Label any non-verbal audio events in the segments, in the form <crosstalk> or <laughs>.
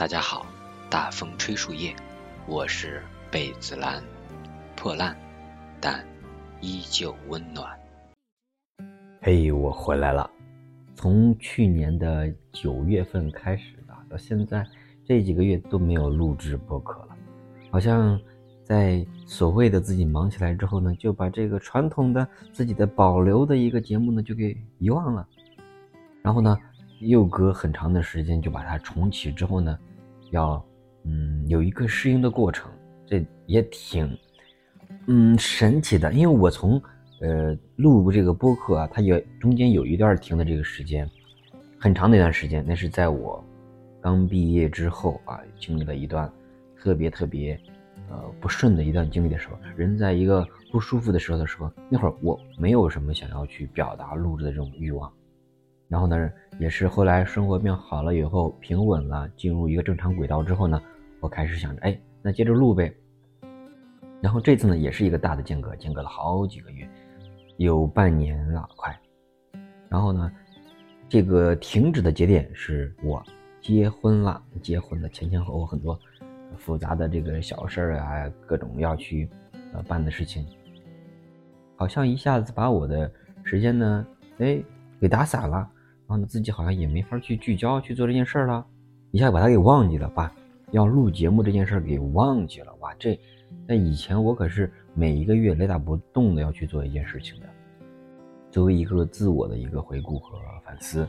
大家好，大风吹树叶，我是贝子兰，破烂但依旧温暖。嘿，我回来了。从去年的九月份开始的，到现在这几个月都没有录制播客了，好像在所谓的自己忙起来之后呢，就把这个传统的自己的保留的一个节目呢就给遗忘了，然后呢，又隔很长的时间就把它重启之后呢。要，嗯，有一个适应的过程，这也挺，嗯，神奇的。因为我从，呃，录这个播客啊，它也中间有一段停的这个时间，很长的一段时间。那是在我刚毕业之后啊，经历了一段特别特别，呃，不顺的一段经历的时候，人在一个不舒服的时候的时候，那会儿我没有什么想要去表达录制的这种欲望。然后呢，也是后来生活变好了以后，平稳了，进入一个正常轨道之后呢，我开始想着，哎，那接着录呗。然后这次呢，也是一个大的间隔，间隔了好几个月，有半年了快。然后呢，这个停止的节点是我结婚了，结婚的前前后后很多复杂的这个小事儿啊，各种要去呃办的事情，好像一下子把我的时间呢，哎，给打散了。然后呢，自己好像也没法去聚焦去做这件事儿了，一下把它给忘记了，把要录节目这件事儿给忘记了。哇，这那以前我可是每一个月雷打不动的要去做一件事情的，作为一个自我的一个回顾和反思，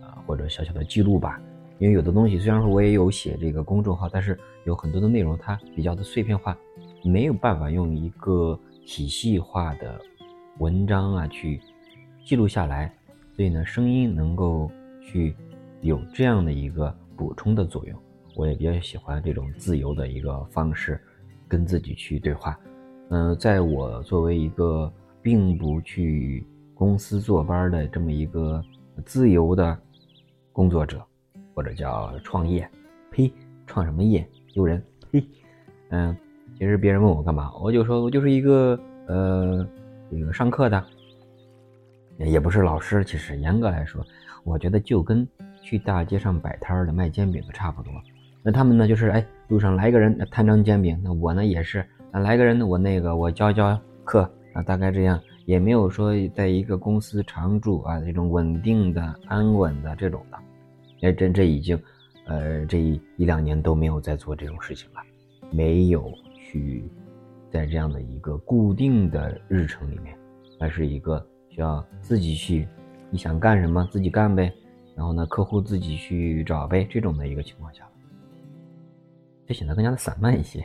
啊，或者小小的记录吧。因为有的东西虽然说我也有写这个公众号，但是有很多的内容它比较的碎片化，没有办法用一个体系化的文章啊去记录下来。所以呢，声音能够去有这样的一个补充的作用，我也比较喜欢这种自由的一个方式，跟自己去对话。嗯，在我作为一个并不去公司坐班的这么一个自由的工作者，或者叫创业，呸，创什么业？丢人！嘿，嗯，其实别人问我干嘛，我就说我就是一个呃，这个上课的。也不是老师，其实严格来说，我觉得就跟去大街上摆摊儿的卖煎饼的差不多。那他们呢，就是哎，路上来一个人摊张煎饼，那我呢也是啊，来个人我那个我教教课啊，大概这样，也没有说在一个公司常驻啊，这种稳定的、安稳的这种的。哎，这这已经，呃，这一一两年都没有在做这种事情了，没有去在这样的一个固定的日程里面，而是一个。要自己去，你想干什么自己干呗，然后呢，客户自己去找呗，这种的一个情况下，就显得更加的散漫一些。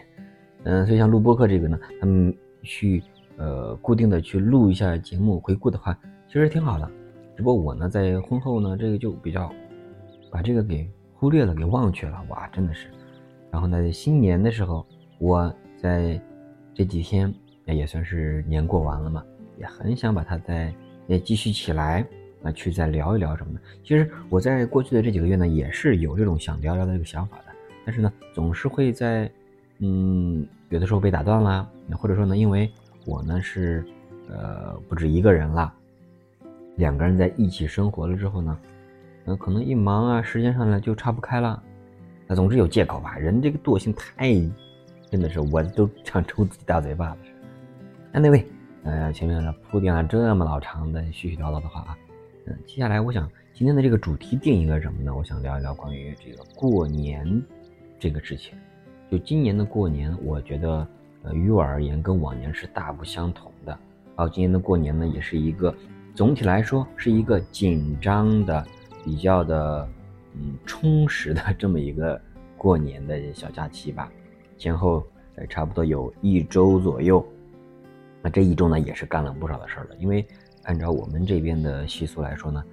嗯，所以像录播课这个呢，他们去呃固定的去录一下节目回顾的话，其实挺好的。只不过我呢，在婚后呢，这个就比较把这个给忽略了，给忘却了。哇，真的是。然后呢，新年的时候，我在这几天也算是年过完了嘛，也很想把它再。也继续起来，啊，去再聊一聊什么的。其实我在过去的这几个月呢，也是有这种想聊聊的这个想法的，但是呢，总是会在，嗯，有的时候被打断啦，或者说呢，因为我呢是，呃，不止一个人了，两个人在一起生活了之后呢，呃，可能一忙啊，时间上呢就岔不开了，那总之有借口吧。人这个惰性太，真的是我都想抽自己大嘴巴子。那那位。呃，前面铺垫了这么老长的絮絮叨叨的话啊，嗯，接下来我想今天的这个主题定一个什么呢？我想聊一聊关于这个过年这个事情。就今年的过年，我觉得呃，于我而言跟往年是大不相同的。哦，今年的过年呢，也是一个总体来说是一个紧张的、比较的嗯充实的这么一个过年的小假期吧，前后呃差不多有一周左右。那这一周呢，也是干了不少的事儿了。因为按照我们这边的习俗来说呢，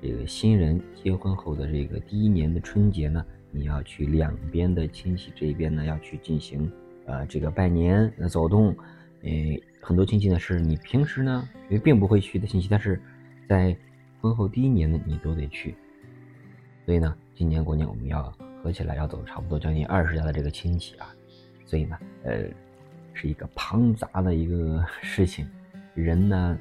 这个新人结婚后的这个第一年的春节呢，你要去两边的亲戚这边呢，要去进行呃这个拜年、走动。诶，很多亲戚呢是你平时呢也并不会去的亲戚，但是在婚后第一年呢，你都得去。所以呢，今年过年我们要合起来要走差不多将近二十家的这个亲戚啊。所以呢，呃。是一个庞杂的一个事情，人呢，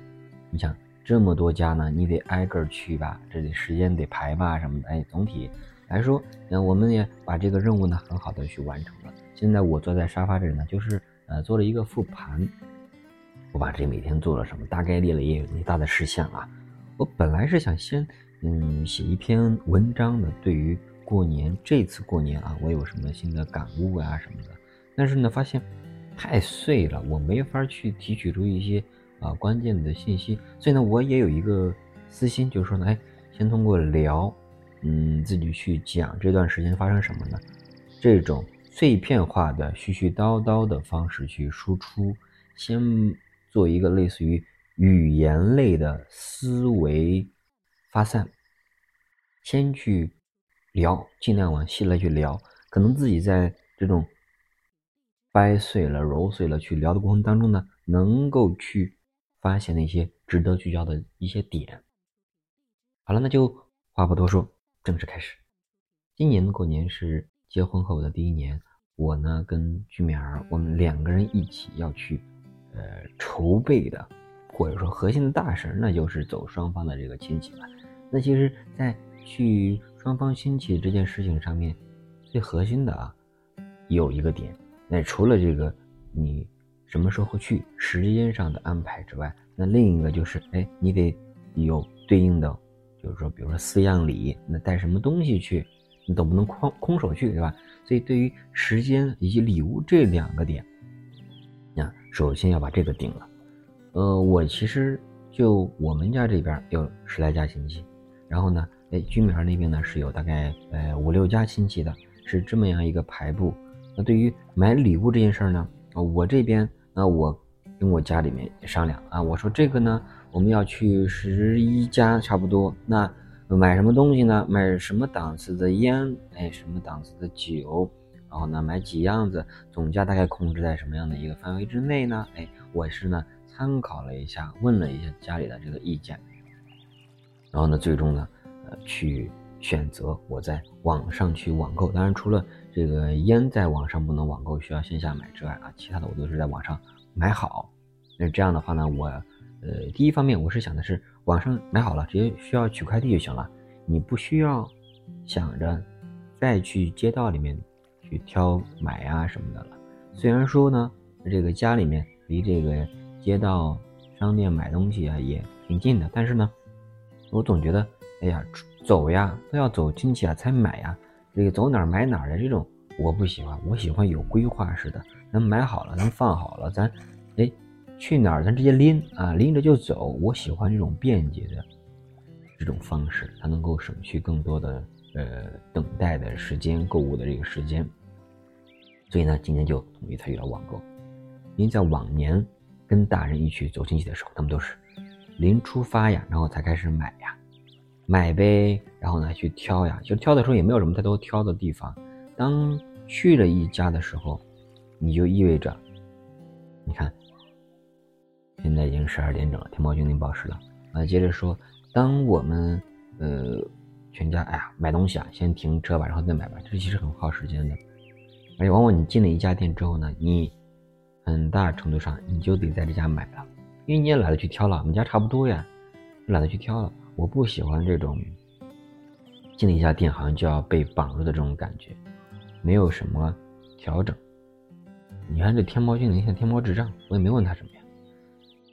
你想这么多家呢，你得挨个去吧，这得时间得排吧什么的，哎，总体来说，嗯，我们也把这个任务呢很好的去完成了。现在我坐在沙发这呢，就是呃做了一个复盘，我把这每天做了什么，大概列了也有一大的事项啊。我本来是想先嗯写一篇文章的，对于过年这次过年啊，我有什么新的感悟啊什么的，但是呢发现太碎了，我没法去提取出一些啊关键的信息，所以呢我也有一个私心，就是说呢，哎，先通过聊。嗯，自己去讲这段时间发生什么呢？这种碎片化的、絮絮叨叨的方式去输出，先做一个类似于语言类的思维发散，先去聊，尽量往细了去聊。可能自己在这种掰碎了、揉碎了去聊的过程当中呢，能够去发现那些值得聚焦的一些点。好了，那就话不多说。正式开始。今年的过年是结婚后的第一年，我呢跟居美儿，我们两个人一起要去，呃，筹备的，或者说核心的大事，那就是走双方的这个亲戚了。那其实，在去双方亲戚这件事情上面，最核心的啊，有一个点，那除了这个你什么时候去时间上的安排之外，那另一个就是，哎，你得有对应的。就是说，比如说四样礼，那带什么东西去，你总不能空空手去，对吧？所以对于时间以及礼物这两个点，那首先要把这个定了。呃，我其实就我们家这边有十来家亲戚，然后呢，哎，居民那边呢是有大概呃五六家亲戚的，是这么样一个排布。那对于买礼物这件事儿呢，啊我这边那我跟我家里面商量啊，我说这个呢。我们要去十一家差不多，那买什么东西呢？买什么档次的烟？哎，什么档次的酒？然后呢，买几样子？总价大概控制在什么样的一个范围之内呢？哎，我是呢参考了一下，问了一下家里的这个意见，然后呢，最终呢，呃，去选择我在网上去网购。当然，除了这个烟在网上不能网购，需要线下买之外啊，其他的我都是在网上买好。那这样的话呢，我。呃，第一方面我是想的是网上买好了，直接需要取快递就行了，你不需要想着再去街道里面去挑买啊什么的了。虽然说呢，这个家里面离这个街道商店买东西啊也挺近的，但是呢，我总觉得，哎呀，走呀都要走亲戚啊才买呀，这个走哪儿买哪儿的这种我不喜欢，我喜欢有规划式的，咱买好了，咱放好了，咱，哎。去哪儿咱直接拎啊，拎着就走。我喜欢这种便捷的这种方式，它能够省去更多的呃等待的时间、购物的这个时间。所以呢，今年就统一采取了网购。因为在往年跟大人一起走亲戚的时候，他们都是临出发呀，然后才开始买呀，买呗，然后呢去挑呀。就挑的时候也没有什么太多挑的地方。当去了一家的时候，你就意味着，你看。现在已经十二点整了，天猫精灵报时了。啊，接着说，当我们呃全家哎呀买东西啊，先停车吧，然后再买吧，这其实很耗时间的。而且往往你进了一家店之后呢，你很大程度上你就得在这家买了，因为你也懒得去挑了，我们家差不多呀，懒得去挑了。我不喜欢这种进了一家店好像就要被绑住的这种感觉，没有什么调整。你看这天猫精灵像天猫智障，我也没问他什么呀。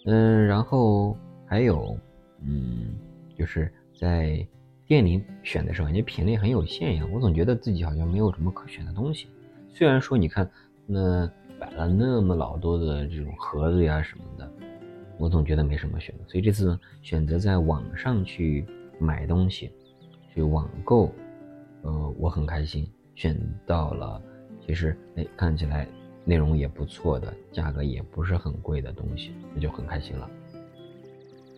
嗯，然后还有，嗯，就是在店里选的时候，感觉品类很有限呀。我总觉得自己好像没有什么可选的东西。虽然说你看，那摆了那么老多的这种盒子呀什么的，我总觉得没什么选择。所以这次，选择在网上去买东西，去网购，呃，我很开心，选到了，其实哎，看起来。内容也不错的，价格也不是很贵的东西，那就很开心了。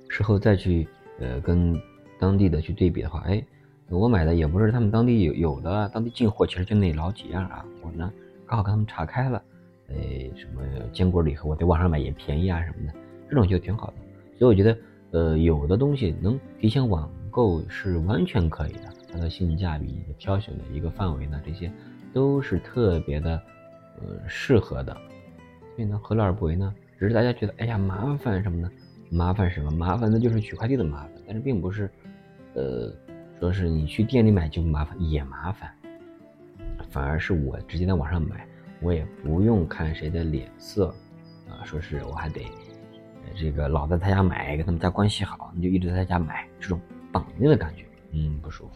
事后再去呃跟当地的去对比的话，哎，我买的也不是他们当地有有的，当地进货其实就那老几样啊。我呢刚好跟他们查开了，哎，什么坚果礼盒，我在网上买也便宜啊什么的，这种就挺好的。所以我觉得，呃，有的东西能提前网购是完全可以的，它的性价比、挑选的一个范围呢，这些都是特别的。呃，适合的，所以呢，何乐而不为呢？只是大家觉得，哎呀，麻烦什么呢？麻烦什么？麻烦的就是取快递的麻烦，但是并不是，呃，说是你去店里买就麻烦，也麻烦。反而是我直接在网上买，我也不用看谁的脸色，啊，说是我还得，这个老在他家买，跟他们家关系好，你就一直在他家买，这种绑定的感觉，嗯，不舒服。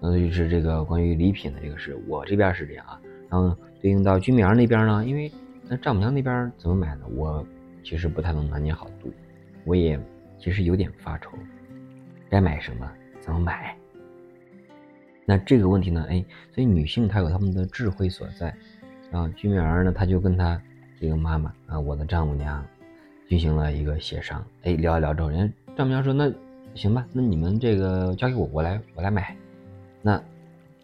那就是这个关于礼品的这个事，我这边是这样啊。然后对应到居民那边呢，因为那丈母娘那边怎么买呢？我其实不太能拿捏好度，我也其实有点发愁，该买什么，怎么买。那这个问题呢？哎，所以女性她有她们的智慧所在，啊，居民儿呢，她就跟她这个妈妈啊，我的丈母娘，进行了一个协商。哎，聊一聊之后，人家丈母娘说：“那行吧，那你们这个交给我，我来我来买。”那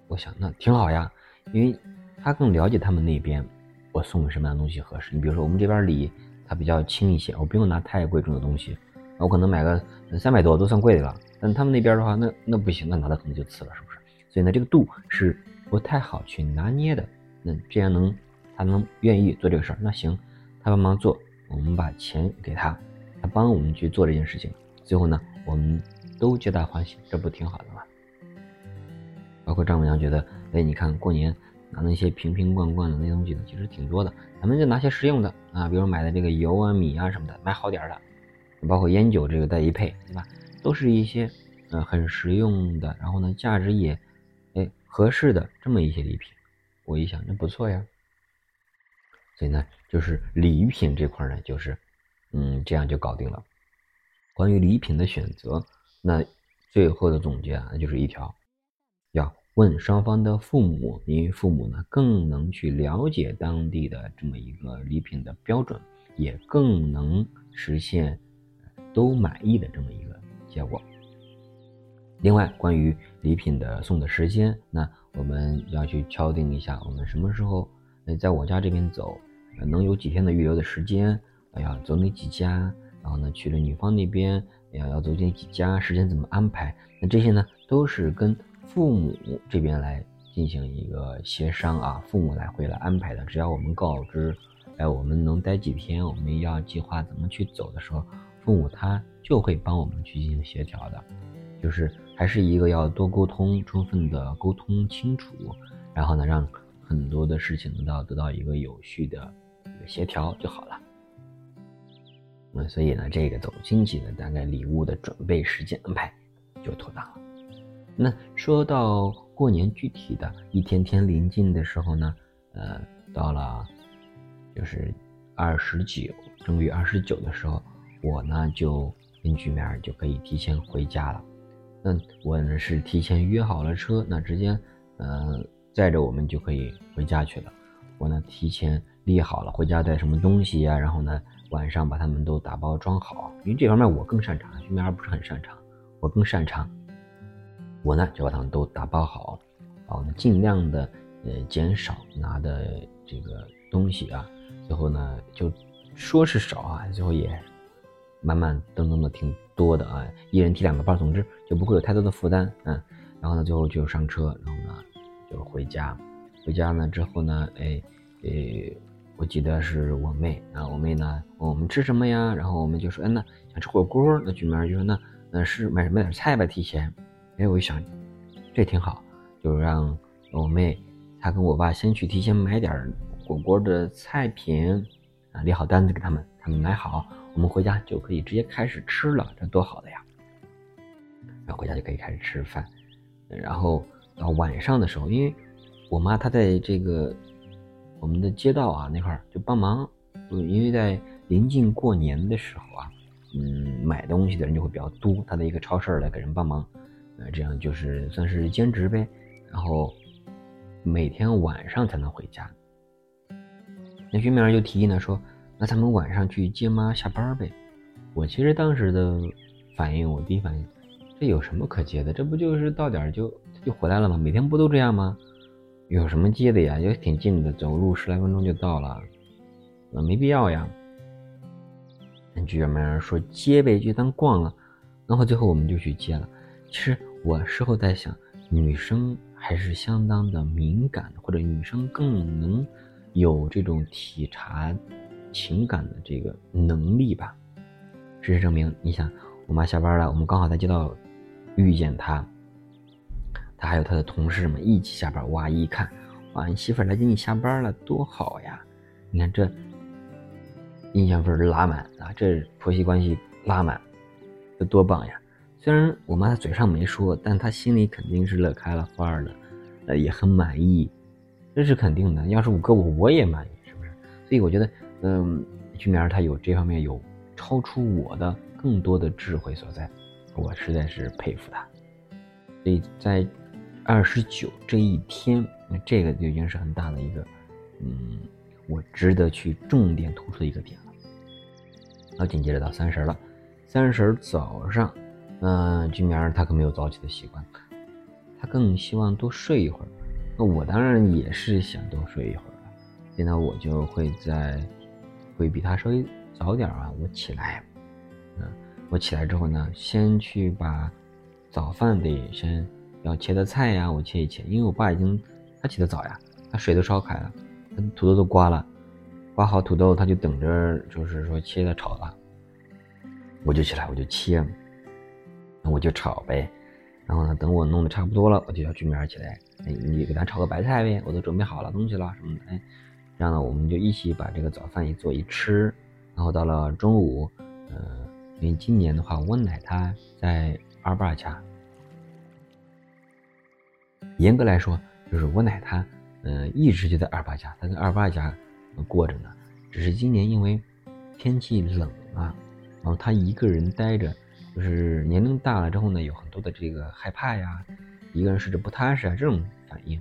我想，那挺好呀，因为她更了解他们那边，我送什么样的东西合适。你比如说，我们这边礼它比较轻一些，我不用拿太贵重的东西，我可能买个三百多都算贵的了。但他们那边的话，那那不行，那拿的可能就次了，是不是？所以呢，这个度是不太好去拿捏的。那既然能，他能愿意做这个事儿，那行，他帮忙做，我们把钱给他，他帮我们去做这件事情，最后呢，我们都皆大欢喜，这不挺好的吗？包括丈母娘觉得，哎，你看过年拿那些瓶瓶罐罐的那东西呢，其实挺多的，咱们就拿些实用的啊，比如买的这个油啊、米啊什么的，买好点的，包括烟酒这个带一配，对吧？都是一些呃很实用的，然后呢，价值也。哎，合适的这么一些礼品，我一想，那不错呀。所以呢，就是礼品这块呢，就是，嗯，这样就搞定了。关于礼品的选择，那最后的总结啊，那就是一条，要问双方的父母，因为父母呢更能去了解当地的这么一个礼品的标准，也更能实现都满意的这么一个结果。另外，关于礼品的送的时间，那我们要去敲定一下，我们什么时候，在我家这边走，能有几天的预留的时间，要走哪几家，然后呢，去了女方那边，要要走哪几家，时间怎么安排？那这些呢，都是跟父母这边来进行一个协商啊，父母来会来安排的。只要我们告知，哎，我们能待几天，我们要计划怎么去走的时候，父母他就会帮我们去进行协调的。就是还是一个要多沟通，充分的沟通清楚，然后呢，让很多的事情得到得到一个有序的协调就好了。那所以呢，这个走亲戚的大概礼物的准备时间安排就妥当了。那说到过年具体的一天天临近的时候呢，呃，到了就是二十九正月二十九的时候，我呢就跟局面就可以提前回家了。那我呢是提前约好了车，那直接，呃，载着我们就可以回家去了。我呢提前列好了回家带什么东西呀，然后呢晚上把他们都打包装好。因为这方面我更擅长，徐明儿不是很擅长，我更擅长。我呢就把他们都打包好，然后呢尽量的呃减少拿的这个东西啊。最后呢就说是少啊，最后也。慢慢噔噔的挺多的啊，一人提两个包，总之就不会有太多的负担，嗯，然后呢，最后就上车，然后呢就回家，回家呢之后呢，哎，诶，我记得是我妹啊，我妹呢问我们吃什么呀，然后我们就说，哎，那想吃火锅，那俊明就说那那是买买点菜吧，提前，哎，我一想，这挺好，就让我妹她跟我爸先去提前买点火锅的菜品，啊，列好单子给他们，他们买好。我们回家就可以直接开始吃了，这多好的呀！然后回家就可以开始吃饭，然后到晚上的时候，因为我妈她在这个我们的街道啊那块儿就帮忙，因为在临近过年的时候啊，嗯，买东西的人就会比较多，他的一个超市来给人帮忙，呃，这样就是算是兼职呗。然后每天晚上才能回家。那徐明儿就提议呢说。那咱们晚上去接妈下班呗。我其实当时的反应，我第一反应，这有什么可接的？这不就是到点就就回来了吗？每天不都这样吗？有什么接的呀？也挺近的，走路十来分钟就到了，那没必要呀。居然没人说接呗，就当逛了。然后最后我们就去接了。其实我事后在想，女生还是相当的敏感，或者女生更能有这种体察。情感的这个能力吧，事实证明，你想，我妈下班了，我们刚好在街道遇见她，他还有他的同事们一起下班。哇，一看，哇，你媳妇来接你下班了，多好呀！你看这印象分拉满啊，这婆媳关系拉满，这多棒呀！虽然我妈她嘴上没说，但她心里肯定是乐开了花的，呃，也很满意，这是肯定的。要是我哥我，我也满意，是不是？所以我觉得，嗯，俊明儿她有这方面有超出我的更多的智慧所在，我实在是佩服他。所以在二十九这一天，那这个就已经是很大的一个，嗯，我值得去重点突出的一个点了。然后紧接着到三十了，三十早上。嗯，居明儿他可没有早起的习惯，他更希望多睡一会儿。那我当然也是想多睡一会儿了，所以呢，我就会在会比他稍微早点啊，我起来。嗯，我起来之后呢，先去把早饭得先要切的菜呀，我切一切。因为我爸已经他起得早呀，他水都烧开了，他土豆都刮了，刮好土豆他就等着，就是说切的炒了。我就起来，我就切。那我就炒呗，然后呢，等我弄得差不多了，我就叫居明起来，哎，你给他炒个白菜呗，我都准备好了东西了什么的，哎，这样呢，我们就一起把这个早饭一做一吃，然后到了中午，呃，因为今年的话，我奶她在二爸家，严格来说，就是我奶她，呃，一直就在二爸家，她在二爸家过着呢，只是今年因为天气冷啊，然后她一个人待着。就是年龄大了之后呢，有很多的这个害怕呀，一个人睡着不踏实啊这种反应，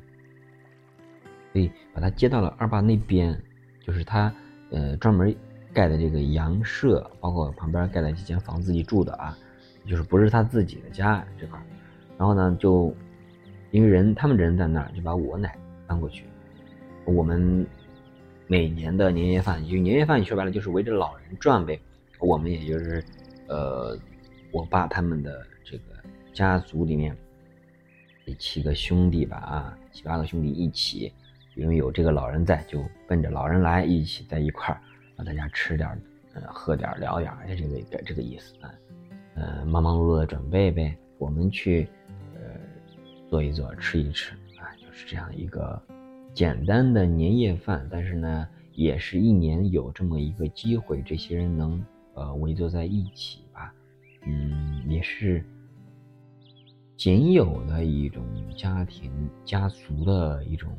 所以把他接到了二爸那边，就是他呃专门盖的这个洋舍，包括旁边盖了几间房自己住的啊，就是不是他自己的家这块然后呢，就因为人他们人在那儿，就把我奶搬过去。我们每年的年夜饭，就年夜饭，说白了就是围着老人转呗。我们也就是呃。我爸他们的这个家族里面，七个兄弟吧，啊，七八个兄弟一起，因为有这个老人在，就奔着老人来，一起在一块儿，让大家吃点呃，喝点聊点哎，这个这个意思啊，呃，忙忙碌碌的准备呗，我们去，做一做，吃一吃，啊，就是这样一个简单的年夜饭，但是呢，也是一年有这么一个机会，这些人能呃围坐在一起吧。嗯，也是仅有的一种家庭家族的一种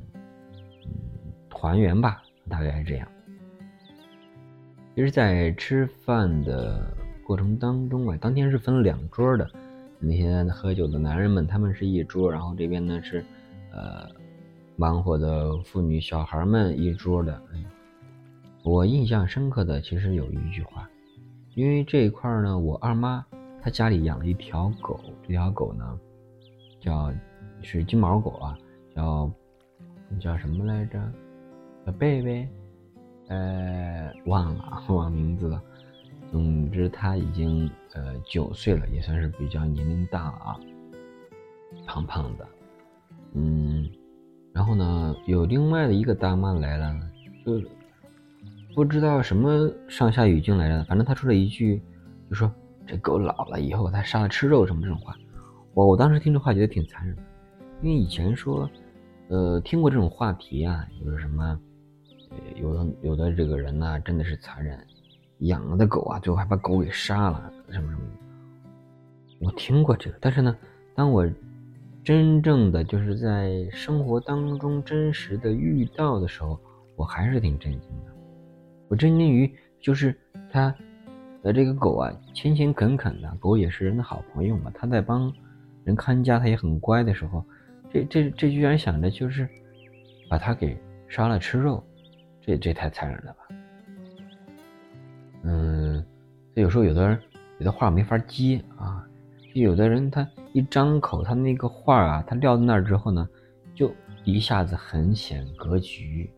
嗯团圆吧，大概是这样。其实，在吃饭的过程当中啊，当天是分两桌的，那些喝酒的男人们他们是一桌，然后这边呢是呃忙活的妇女小孩们一桌的。我印象深刻的其实有一句话，因为这一块呢，我二妈。她家里养了一条狗，这条狗呢，叫是金毛狗啊，叫叫什么来着？叫贝贝，呃，忘了，<laughs> 忘名字了。总之，他已经呃九岁了，也算是比较年龄大了啊，胖胖的。嗯，然后呢，有另外的一个大妈来了，就不知道什么上下语境来着，反正他说了一句，就说。这狗老了以后，它杀了吃肉什么这种话，我我当时听这话觉得挺残忍，因为以前说，呃，听过这种话题啊，就是什么，有的有的这个人呢，真的是残忍，养的狗啊，最后还把狗给杀了，什么什么的。我听过这个，但是呢，当我真正的就是在生活当中真实的遇到的时候，我还是挺震惊的。我震惊于就是他。的这个狗啊，勤勤恳恳的，狗也是人的好朋友嘛。它在帮人看家，它也很乖的时候，这这这居然想着就是把它给杀了吃肉，这这太残忍了吧？嗯，有时候有的人有的话没法接啊，就有的人他一张口，他那个话啊，他撂在那儿之后呢，就一下子很显格局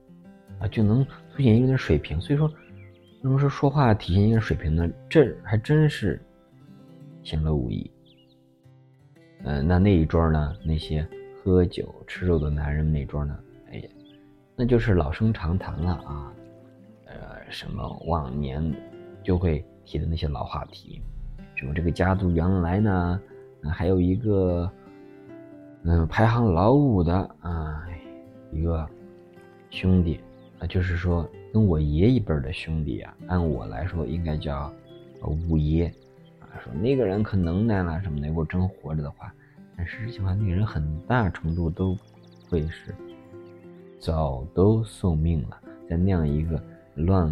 啊，就能凸显一个人水平。所以说。那么说说话体现一个人水平呢？这还真是显露无遗。嗯，那那一桌呢？那些喝酒吃肉的男人那桌呢？哎呀，那就是老生常谈了啊。呃，什么往年就会提的那些老话题，什么这个家族原来呢，还有一个嗯，排行老五的啊一个兄弟，啊，就是说跟我爷一辈的兄弟啊，按我来说应该叫五爷啊。说那个人可能耐了什么的，如果真活着的话，但实际上那个人很大程度都会是早都送命了，在那样一个乱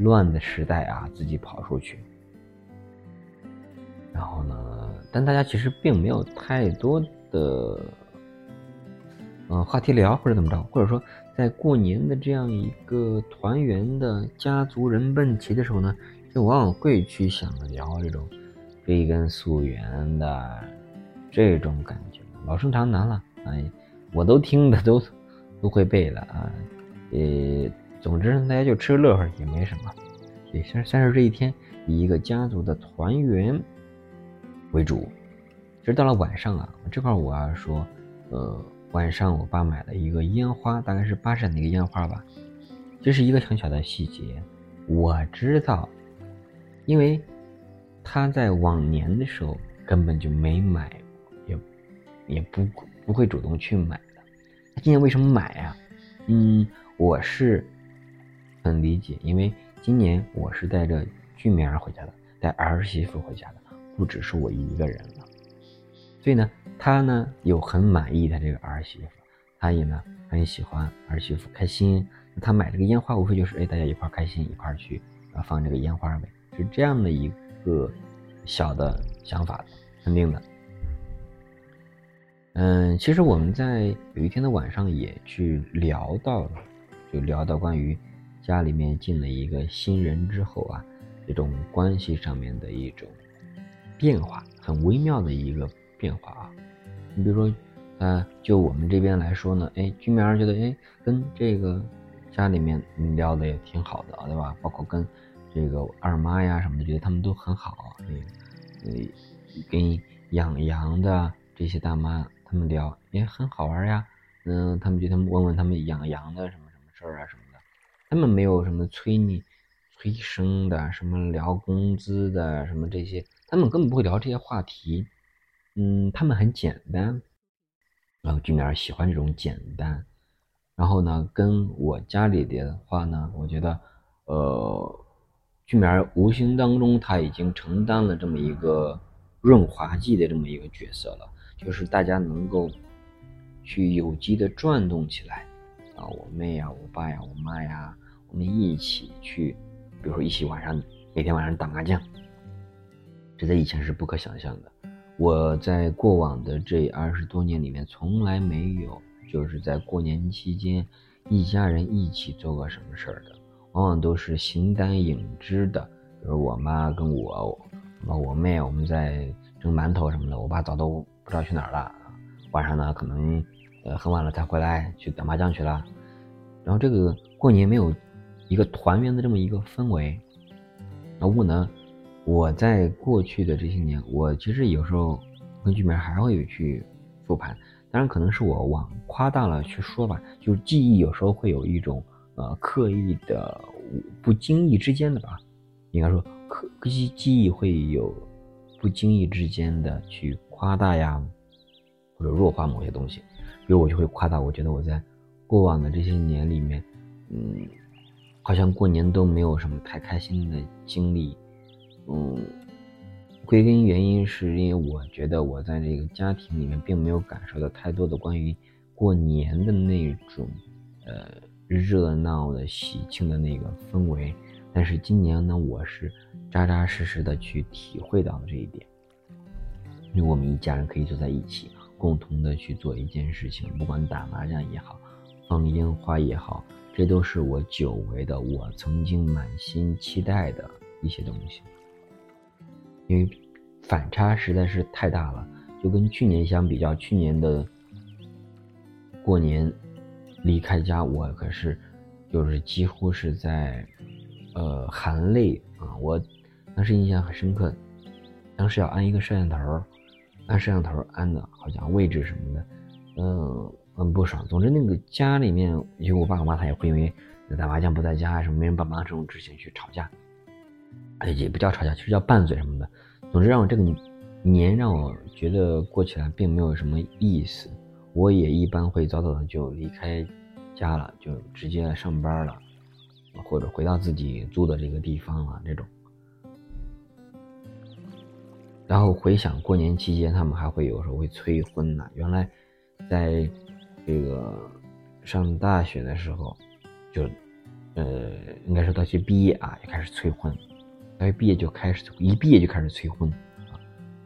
乱的时代啊，自己跑出去。然后呢，但大家其实并没有太多的，嗯，话题聊或者怎么着，或者说在过年的这样一个团圆的家族人奔齐的时候呢，就往往会去想聊这种追根溯源的这种感觉，老生常谈了，哎，我都听的都 <laughs> 都会背了啊，呃，总之呢大家就吃个乐呵也没什么，也算算是这一天以一个家族的团圆。为主，其实到了晚上啊，这块我要说，呃，晚上我爸买了一个烟花，大概是八扇的一个烟花吧，这是一个很小的细节。我知道，因为他在往年的时候根本就没买，也也不不会主动去买的。他今年为什么买啊？嗯，我是很理解，因为今年我是带着俊明儿回家的，带儿媳妇回家的。不只是我一个人了，所以呢，他呢又很满意他这个儿媳妇，他也呢很喜欢儿媳妇开心。他买这个烟花，无非就是哎，大家一块开心，一块去啊放这个烟花呗，是这样的一个小的想法，肯定的。嗯，其实我们在有一天的晚上也去聊到了，就聊到关于家里面进了一个新人之后啊，这种关系上面的一种。变化很微妙的一个变化啊，你比如说，呃，就我们这边来说呢，哎，居民儿觉得，哎，跟这个家里面聊的也挺好的，对吧？包括跟这个二妈呀什么的，觉得他们都很好。这个，呃，跟养羊的这些大妈他们聊也很好玩呀。嗯，他们觉得问问他们养羊的什么什么事儿啊什么，他们没有什么催你催生的，什么聊工资的，什么这些。他们根本不会聊这些话题，嗯，他们很简单，然后俊明喜欢这种简单，然后呢，跟我家里的话呢，我觉得，呃，俊明无形当中他已经承担了这么一个润滑剂的这么一个角色了，就是大家能够去有机的转动起来，啊，我妹呀，我爸呀，我妈呀，我们一起去，比如说一起晚上每天晚上打麻将。这在以前是不可想象的。我在过往的这二十多年里面，从来没有就是在过年期间一家人一起做过什么事儿的，往往都是形单影只的。比如我妈跟我，我我妹，我们在蒸馒头什么的，我爸早都不知道去哪儿了。晚上呢，可能呃很晚了才回来，去打麻将去了。然后这个过年没有一个团圆的这么一个氛围，然后呢？我在过去的这些年，我其实有时候跟剧本还会有去复盘，当然可能是我往夸大了去说吧，就是记忆有时候会有一种呃刻意的不经意之间的吧，应该说刻记记忆会有不经意之间的去夸大呀，或者弱化某些东西，比如我就会夸大，我觉得我在过往的这些年里面，嗯，好像过年都没有什么太开心的经历。嗯，归根原因是因为我觉得我在这个家庭里面并没有感受到太多的关于过年的那种呃热闹的喜庆的那个氛围，但是今年呢，我是扎扎实实的去体会到了这一点，因为我们一家人可以坐在一起，共同的去做一件事情，不管打麻将也好，放烟花也好，这都是我久违的，我曾经满心期待的一些东西。因为反差实在是太大了，就跟去年相比较，去年的过年离开家，我可是就是几乎是在呃含泪啊！我当时印象很深刻，当时要安一个摄像头，安摄像头安的好像位置什么的，嗯，很不爽。总之，那个家里面，因为我爸我妈他也会因为打麻将不在家什么没人帮忙这种事情去吵架。也不叫吵架，其实叫拌嘴什么的。总之让我这个年让我觉得过起来并没有什么意思，我也一般会早早的就离开家了，就直接上班了，或者回到自己租的这个地方了这种。然后回想过年期间，他们还会有时候会催婚呢。原来，在这个上大学的时候，就呃，应该说大学毕业啊，就开始催婚。大学毕业就开始，一毕业就开始催婚啊。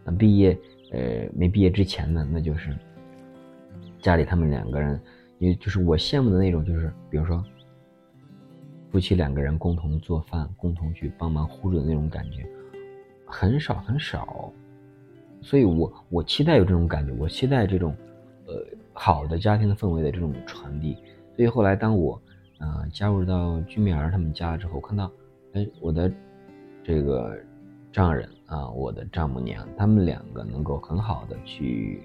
那毕业，呃，没毕业之前呢，那就是家里他们两个人，也就是我羡慕的那种，就是比如说夫妻两个人共同做饭，共同去帮忙护着的那种感觉，很少很少。所以我我期待有这种感觉，我期待这种呃好的家庭的氛围的这种传递。所以后来当我呃加入到居民儿他们家之后，看到哎我的这个。丈人啊，我的丈母娘，他们两个能够很好的去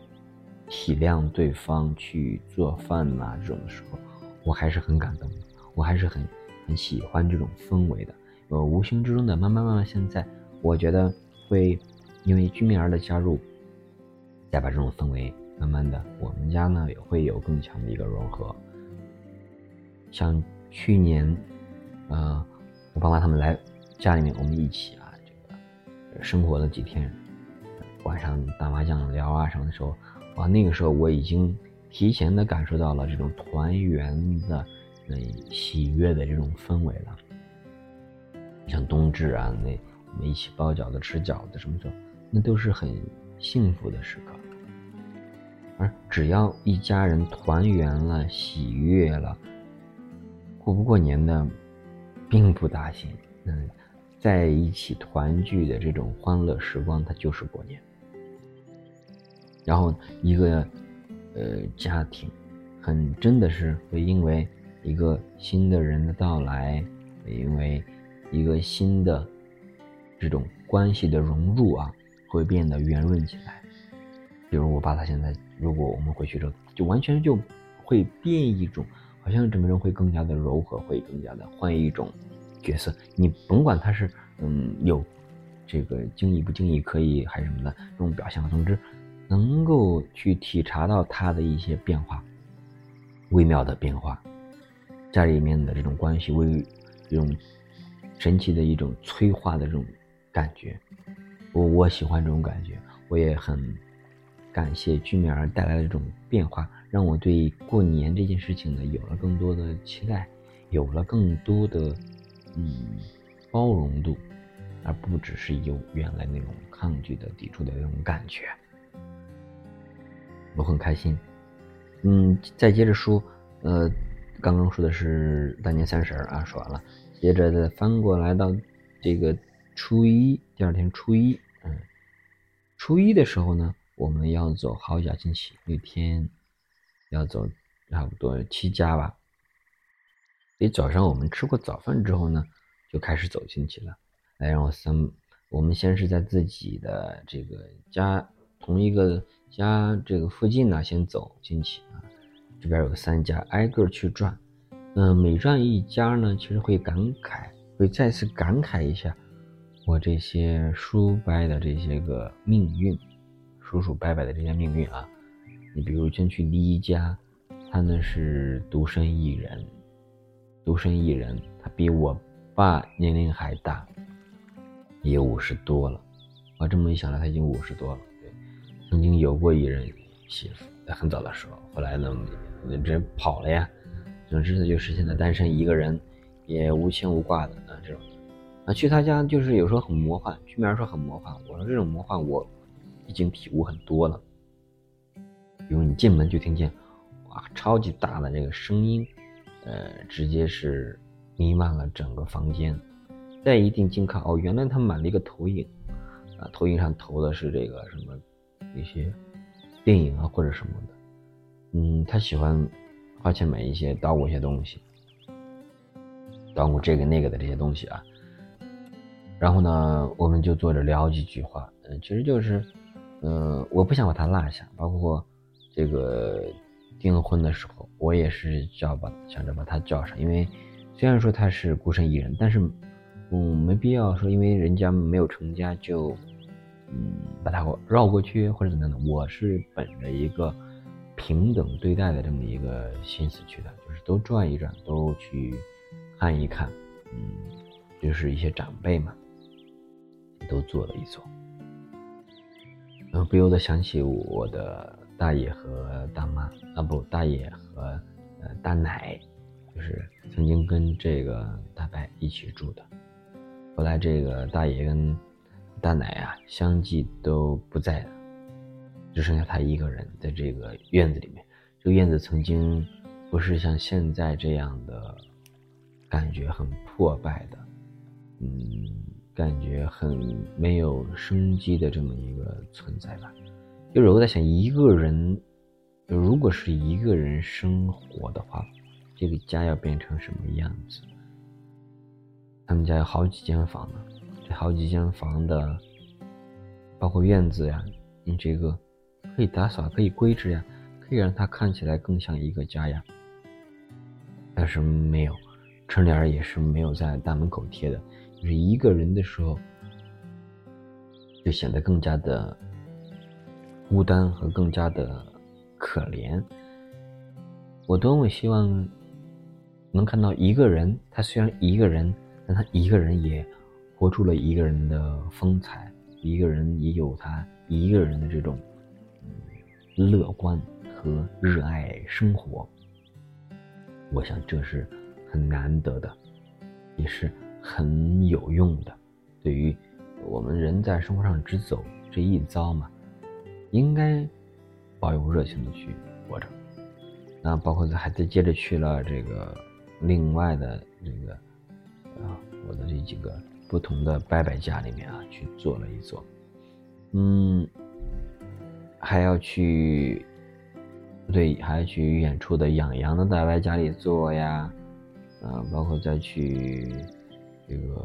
体谅对方，去做饭呐，这种的时候，我还是很感动，我还是很很喜欢这种氛围的。呃，无形之中的，慢慢慢慢，现在我觉得会因为居民儿的加入，再把这种氛围慢慢的，我们家呢也会有更强的一个融合。像去年，呃，我爸妈他们来家里面，我们一起啊，这个。生活了几天，晚上打麻将聊啊什么的时候，哇，那个时候我已经提前的感受到了这种团圆的、那喜悦的这种氛围了。像冬至啊，那我们一起包饺子、吃饺子什么时候，那都是很幸福的时刻。而只要一家人团圆了、喜悦了，过不过年的，并不大行。嗯。在一起团聚的这种欢乐时光，它就是过年。然后一个呃家庭，很真的是会因为一个新的人的到来，因为一个新的这种关系的融入啊，会变得圆润起来。比如我爸他现在，如果我们回去之后，就完全就会变一种，好像整个人会更加的柔和，会更加的换一种。角色，你甭管他是嗯有这个经意不经意可以还是什么的这种表现，总之能够去体察到他的一些变化，微妙的变化，家里面的这种关系微这种神奇的一种催化的这种感觉，我我喜欢这种感觉，我也很感谢居民儿带来的这种变化，让我对过年这件事情呢有了更多的期待，有了更多的。嗯，包容度，而不只是有原来那种抗拒的、抵触的那种感觉，我很开心。嗯，再接着说，呃，刚刚说的是大年三十啊，说完了，接着再翻过来到这个初一，第二天初一，嗯，初一的时候呢，我们要走好几家亲戚，一天要走差不多七家吧。所以早上我们吃过早饭之后呢，就开始走亲戚了。来，让我三，我们先是在自己的这个家同一个家这个附近呢，先走亲戚啊。这边有三家，挨个去转。嗯，每转一家呢，其实会感慨，会再次感慨一下我这些叔伯的这些个命运，叔叔伯伯的这些命运啊。你比如先去第一家，他呢是独身一人。独身一人，他比我爸年龄还大，也五十多了。我这么一想来，他已经五十多了。对，曾经有过一任媳妇，在很早的时候，后来呢，直接跑了呀。总之，他就是现在单身一个人，也无牵无挂的啊。这种，啊，去他家就是有时候很魔幻。居民说很魔幻，我说这种魔幻我已经体悟很多了。比如你进门就听见，哇，超级大的这个声音。呃，直接是弥漫了整个房间。再一定近看，哦，原来他买了一个投影，啊，投影上投的是这个什么一些电影啊或者什么的。嗯，他喜欢花钱买一些捣鼓一些东西，捣鼓这个那个的这些东西啊。然后呢，我们就坐着聊几句话。嗯，其实就是，嗯，我不想把他落下，包括这个。订婚的时候，我也是叫把想着把他叫上，因为虽然说他是孤身一人，但是，嗯，没必要说因为人家没有成家就嗯，把他绕过去或者怎么样的。我是本着一个平等对待的这么一个心思去的，就是都转一转，都去看一看，嗯，就是一些长辈嘛，都做了一做，然后不由得想起我的大爷和大妈啊，不，大爷和呃大奶，就是曾经跟这个大伯一起住的，后来这个大爷跟。大奶啊，相继都不在了，只剩下他一个人在这个院子里面。这个院子曾经不是像现在这样的感觉很破败的，嗯，感觉很没有生机的这么一个存在吧。就是我在想，一个人如果是一个人生活的话，这个家要变成什么样子？他们家有好几间房呢。这好几间房的，包括院子呀，你这个可以打扫，可以规制呀，可以让它看起来更像一个家呀。但是没有，春联也是没有在大门口贴的，就是一个人的时候，就显得更加的孤单和更加的可怜。我多么希望能看到一个人，他虽然一个人，但他一个人也。活出了一个人的风采，一个人也有他一个人的这种乐观和热爱生活。我想这是很难得的，也是很有用的。对于我们人在生活上直走这一遭嘛，应该保有热情的去活着。那包括还在接着去了这个另外的这个啊，我的这几个。不同的伯伯家里面啊，去做了一做，嗯，还要去，对，还要去远处的养羊的大伯家里做呀，啊，包括再去这个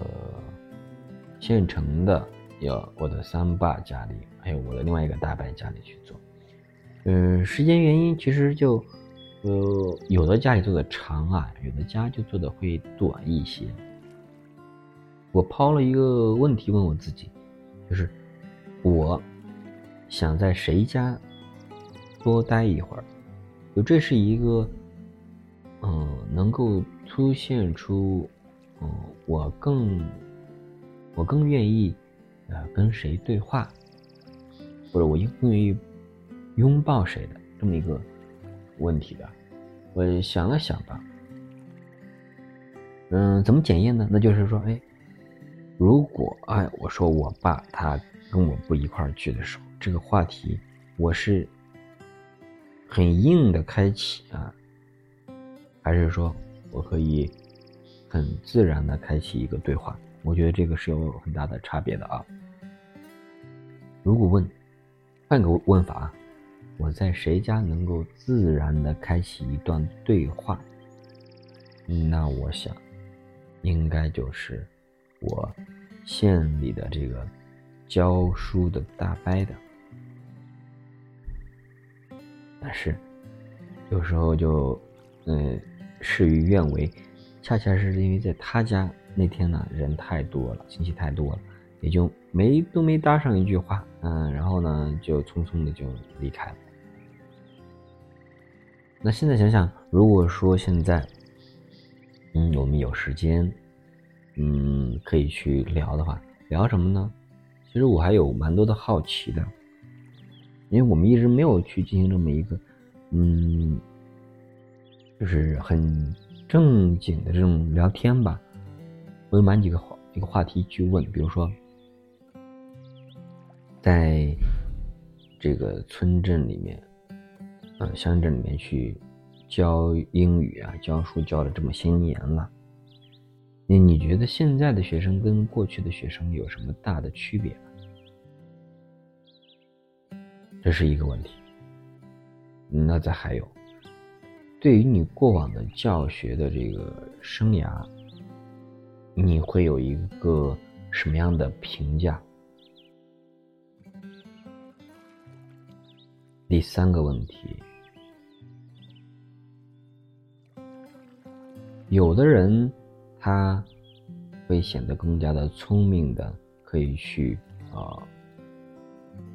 县城的，要我的三爸家里，还有我的另外一个大伯家里去做。嗯，时间原因，其实就，呃，有的家里做的长啊，有的家就做的会短一些。我抛了一个问题问我自己，就是我想在谁家多待一会儿，就这是一个嗯，能够凸显出我更我更愿意呃跟谁对话，或者我更愿意拥抱谁的这么一个问题的。我想了想吧，嗯，怎么检验呢？那就是说，哎。如果哎，我说我爸他跟我不一块儿去的时候，这个话题我是很硬的开启啊，还是说我可以很自然的开启一个对话？我觉得这个是有很大的差别的啊。如果问换个问法，我在谁家能够自然的开启一段对话？那我想应该就是。我县里的这个教书的大伯的，但是有时候就嗯事与愿违，恰恰是因为在他家那天呢人太多了，亲戚太多了，也就没都没搭上一句话，嗯，然后呢就匆匆的就离开了。那现在想想，如果说现在嗯我们有时间。嗯，可以去聊的话，聊什么呢？其实我还有蛮多的好奇的，因为我们一直没有去进行这么一个，嗯，就是很正经的这种聊天吧。我有蛮几个话一个话题去问，比如说，在这个村镇里面，呃，乡镇里面去教英语啊，教书教了这么些年了。你你觉得现在的学生跟过去的学生有什么大的区别？这是一个问题。那再还有，对于你过往的教学的这个生涯，你会有一个什么样的评价？第三个问题，有的人。他会显得更加的聪明的，可以去啊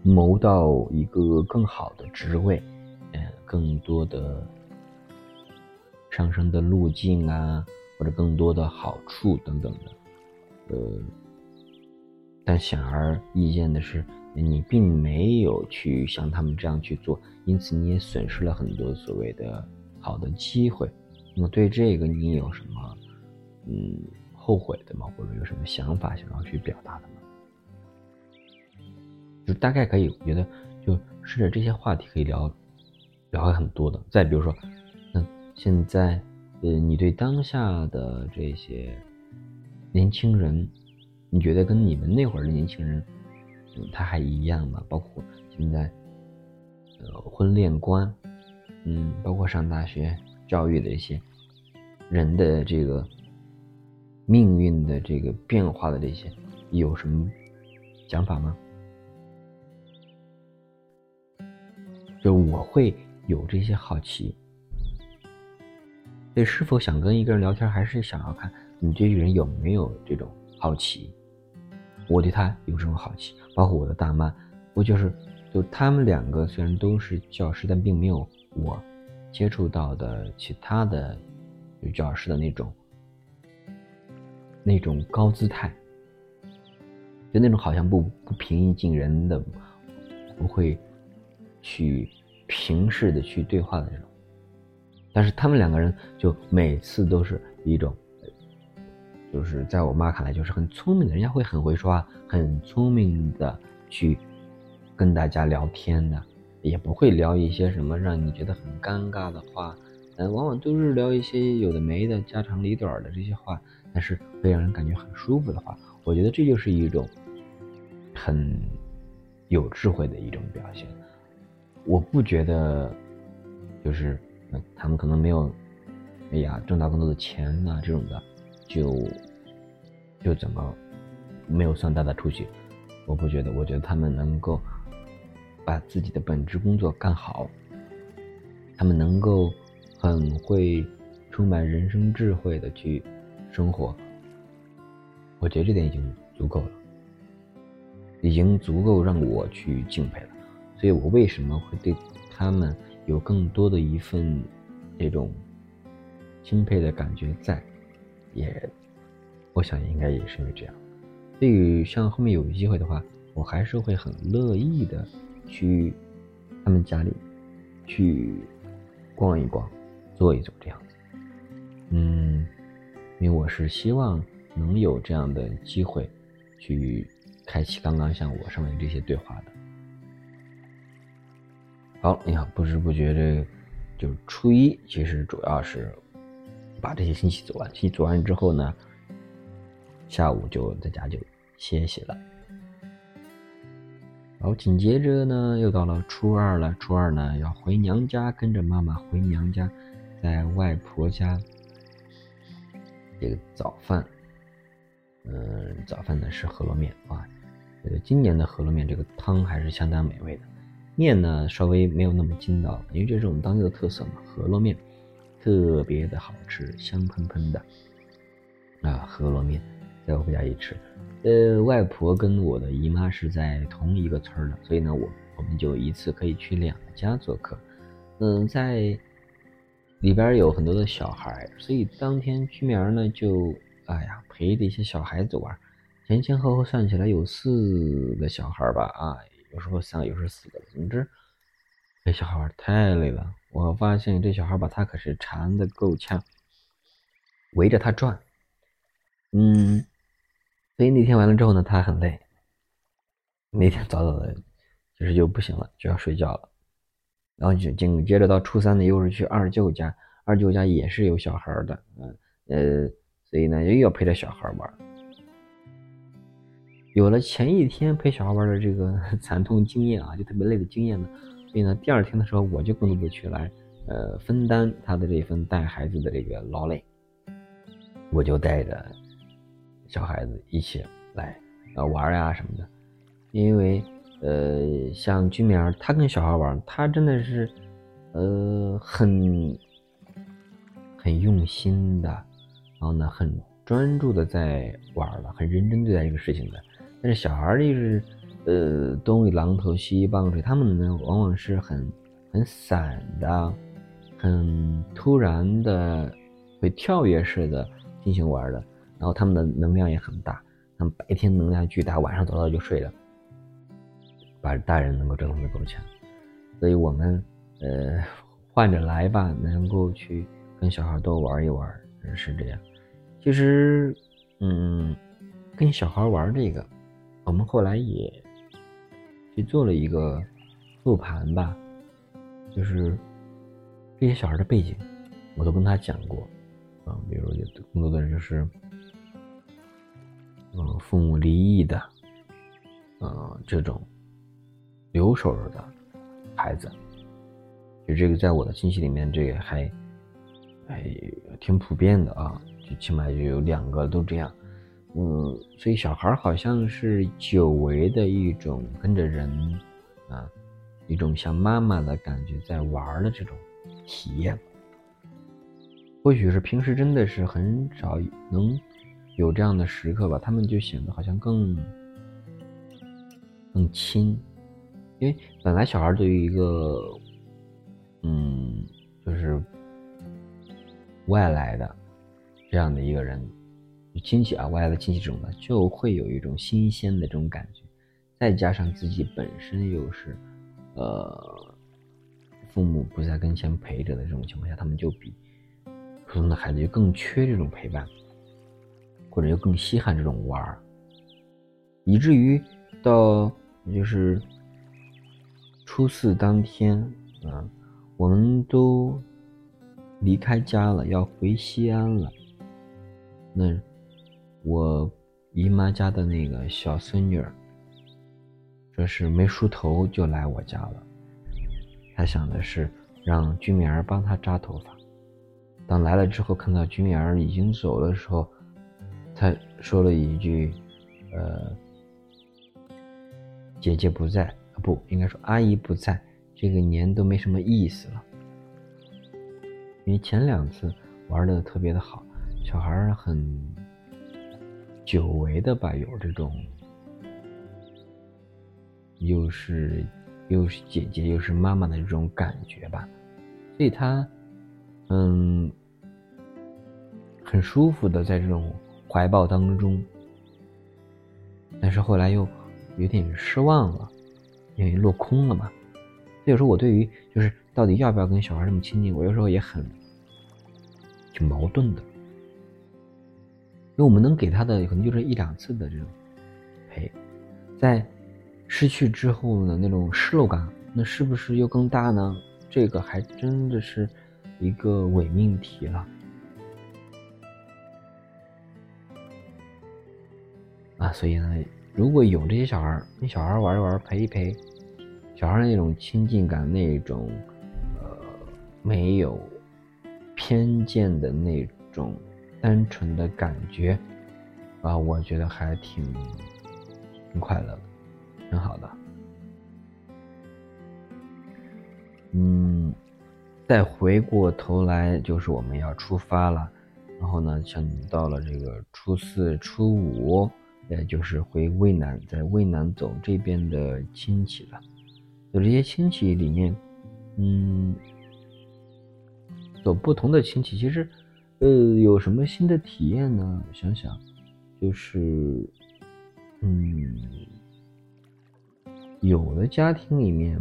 谋到一个更好的职位，嗯，更多的上升的路径啊，或者更多的好处等等的，呃，但显而易见的是，你并没有去像他们这样去做，因此你也损失了很多所谓的好的机会。那么对这个你有什么嗯后悔的吗？或者有什么想法想要去表达的吗？就大概可以，我觉得就顺着这些话题可以聊聊很多的。再比如说，现在呃，你对当下的这些年轻人，你觉得跟你们那会儿的年轻人，嗯，他还一样吗？包括现在呃婚恋观，嗯，包括上大学教育的一些人的这个命运的这个变化的这些，有什么想法吗？就我会有这些好奇，对是否想跟一个人聊天，还是想要看你对这个人有没有这种好奇。我对他有这种好奇，包括我的大妈，我就是，就他们两个虽然都是教师，但并没有我接触到的其他的有教师的那种那种高姿态，就那种好像不不平易近人的，不会。去平视的去对话的这种，但是他们两个人就每次都是一种，就是在我妈看来就是很聪明的，人家会很会说话，很聪明的去跟大家聊天的，也不会聊一些什么让你觉得很尴尬的话，嗯，往往都是聊一些有的没的家长里短的这些话，但是会让人感觉很舒服的话，我觉得这就是一种很有智慧的一种表现。我不觉得，就是，那他们可能没有，哎呀，挣到更多的钱呐，这种的，就，就怎么，没有算大的出息。我不觉得，我觉得他们能够，把自己的本职工作干好，他们能够很会，充满人生智慧的去生活。我觉得这点已经足够了，已经足够让我去敬佩了。所以我为什么会对他们有更多的一份这种钦佩的感觉在？也，我想应该也是因为这样。所以像后面有机会的话，我还是会很乐意的去他们家里去逛一逛、坐一坐这样子。嗯，因为我是希望能有这样的机会去开启刚刚像我上面这些对话的。好，你看，不知不觉这，就是初一，其实主要是把这些信息做完。信息做完之后呢，下午就在家就歇息了。然后紧接着呢，又到了初二了。初二呢，要回娘家，跟着妈妈回娘家，在外婆家这个早饭，嗯，早饭呢是饸饹面啊。呃，今年的饸饹面这个汤还是相当美味的。面呢稍微没有那么筋道，因为这是我们当地的特色嘛，饸饹面特别的好吃，香喷喷的啊，饸饹面在我回家一吃，呃，外婆跟我的姨妈是在同一个村的，所以呢，我我们就一次可以去两家做客，嗯，在里边有很多的小孩，所以当天居民呢就哎呀陪着一些小孩子玩，前前后后算起来有四个小孩吧，啊。有时候三个，有时候四个。总之，这小孩太累了。我发现这小孩把他可是缠的够呛，围着他转。嗯，所以那天完了之后呢，他很累。那天早早的，其实就不行了，就要睡觉了。然后就紧接着到初三呢，又是去二舅家，二舅家也是有小孩的，嗯呃，所以呢又要陪着小孩玩。有了前一天陪小孩玩的这个 <laughs> 惨痛经验啊，就特别累的经验呢，所以呢，第二天的时候我就更多的去来，呃，分担他的这份带孩子的这个劳累。我就带着小孩子一起来啊玩呀什么的，因为呃，像居民儿他跟小孩玩，他真的是呃很很用心的，然后呢很专注的在玩了，很认真对待这个事情的。但是小孩就是，呃，东一榔头西一棒槌，他们呢往往是很很散的，很突然的，会跳跃式的进行玩的。然后他们的能量也很大，他们白天能量巨大，晚上早早就睡了，把大人能够折腾的够呛。所以我们呃换着来吧，能够去跟小孩多玩一玩，是这样。其实，嗯，跟小孩玩这个，我们后来也去做了一个复盘吧，就是这些小孩的背景，我都跟他讲过啊，比如有更多的人就是。嗯，父母离异的，嗯，这种留守的孩子，就这个在我的亲戚里面，这个还还挺普遍的啊，就起码就有两个都这样。嗯，所以小孩好像是久违的一种跟着人啊，一种像妈妈的感觉在玩的这种体验。或许是平时真的是很少能。有这样的时刻吧，他们就显得好像更更亲，因为本来小孩对于一个嗯，就是外来的这样的一个人，亲戚啊，外来的亲戚这种的，就会有一种新鲜的这种感觉，再加上自己本身又是呃父母不在跟前陪着的这种情况下，他们就比普通的孩子就更缺这种陪伴。或者又更稀罕这种玩儿，以至于到就是初四当天啊，我们都离开家了，要回西安了。那我姨妈家的那个小孙女儿，这是没梳头就来我家了。她想的是让居民儿帮她扎头发。当来了之后，看到居民儿已经走的时候。她说了一句：“呃，姐姐不在，不应该说阿姨不在，这个年都没什么意思了。因为前两次玩的特别的好，小孩很久违的吧，有这种又是又是姐姐又是妈妈的这种感觉吧，所以他嗯很舒服的在这种。”怀抱当中，但是后来又有点失望了，因为落空了嘛。所以说我对于就是到底要不要跟小孩这么亲近，我有时候也很挺矛盾的。因为我们能给他的可能就是一两次的这种陪，在失去之后的那种失落感，那是不是又更大呢？这个还真的是一个伪命题了。啊，所以呢，如果有这些小孩跟小孩玩一玩，陪一陪，小孩那种亲近感，那种呃没有偏见的那种单纯的感觉，啊，我觉得还挺挺快乐的，挺好的。嗯，再回过头来，就是我们要出发了，然后呢，像到了这个初四、初五。也就是回渭南，在渭南走这边的亲戚了。有这些亲戚里面，嗯，走不同的亲戚，其实，呃，有什么新的体验呢？想想，就是，嗯，有的家庭里面，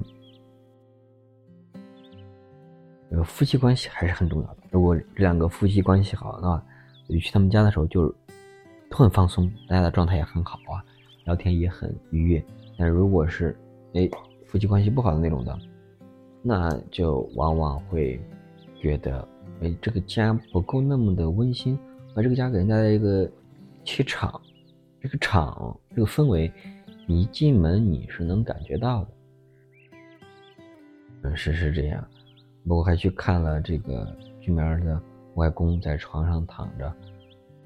呃，夫妻关系还是很重要的。如果这两个夫妻关系好的话，你去他们家的时候就。都很放松，大家的状态也很好啊，聊天也很愉悦。但如果是哎夫妻关系不好的那种的，那就往往会觉得哎这个家不够那么的温馨，而这个家给人家的一个气场，这个场这个氛围，你一进门你是能感觉到的。嗯，是是这样。我还去看了这个居民的外公在床上躺着，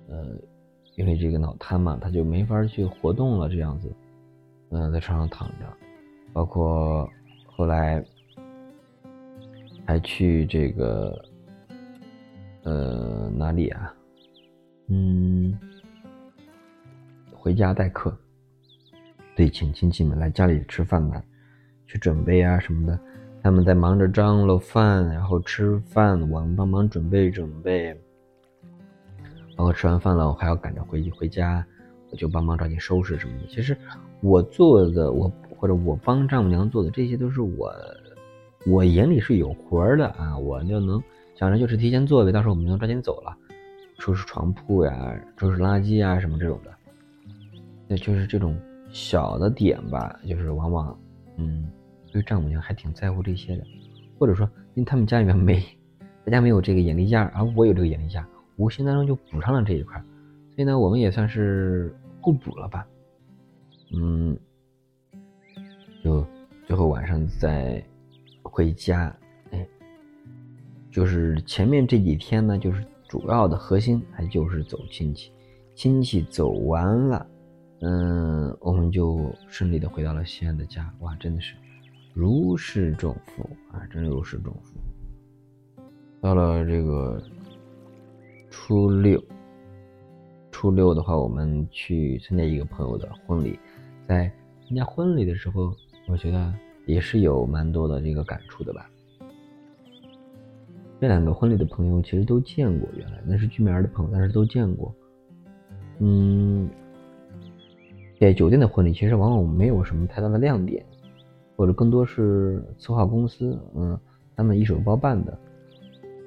呃。因为这个脑瘫嘛，他就没法去活动了，这样子，嗯，在床上躺着，包括后来还去这个，呃，哪里啊？嗯，回家待客，对，请亲戚们来家里吃饭吧，去准备啊什么的。他们在忙着张罗饭，然后吃饭，我们帮忙准备准备。包括吃完饭了，我还要赶着回回家，我就帮忙抓紧收拾什么的。其实我做的，我或者我帮丈母娘做的，这些都是我我眼里是有活儿的啊，我就能想着就是提前做呗，到时候我们就能抓紧走了，收拾床铺呀，收拾垃圾啊什么这种的。那就是这种小的点吧，就是往往嗯。对丈母娘还挺在乎这些的，或者说，因为他们家里面没，大家没有这个眼力价，而我有这个眼力价，无形当中就补上了这一块，所以呢，我们也算是互补了吧。嗯，就最后晚上再回家，就是前面这几天呢，就是主要的核心还就是走亲戚，亲戚走完了，嗯，我们就顺利的回到了西安的家，哇，真的是。如释重负啊，真如释重负。到了这个初六，初六的话，我们去参加一个朋友的婚礼。在参加婚礼的时候，我觉得也是有蛮多的这个感触的吧。这两个婚礼的朋友其实都见过，原来那是居民儿的朋友，但是都见过。嗯，在酒店的婚礼其实往往没有什么太大的亮点。或者更多是策划公司，嗯，他们一手包办的。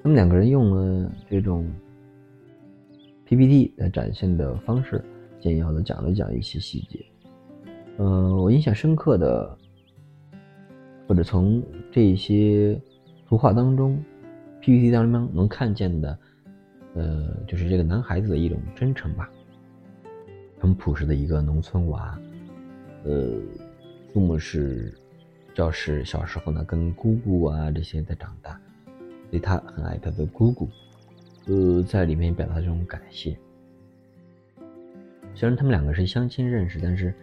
他们两个人用了这种 PPT 来展现的方式，简要的讲了讲一些细节。嗯，我印象深刻的，或者从这些图画当中，PPT 当中能看见的，呃，就是这个男孩子的一种真诚吧。很朴实的一个农村娃，呃，父母是。就是小时候呢，跟姑姑啊这些在长大，所以他很爱他的姑姑，呃，在里面表达这种感谢。虽然他们两个是相亲认识，但是，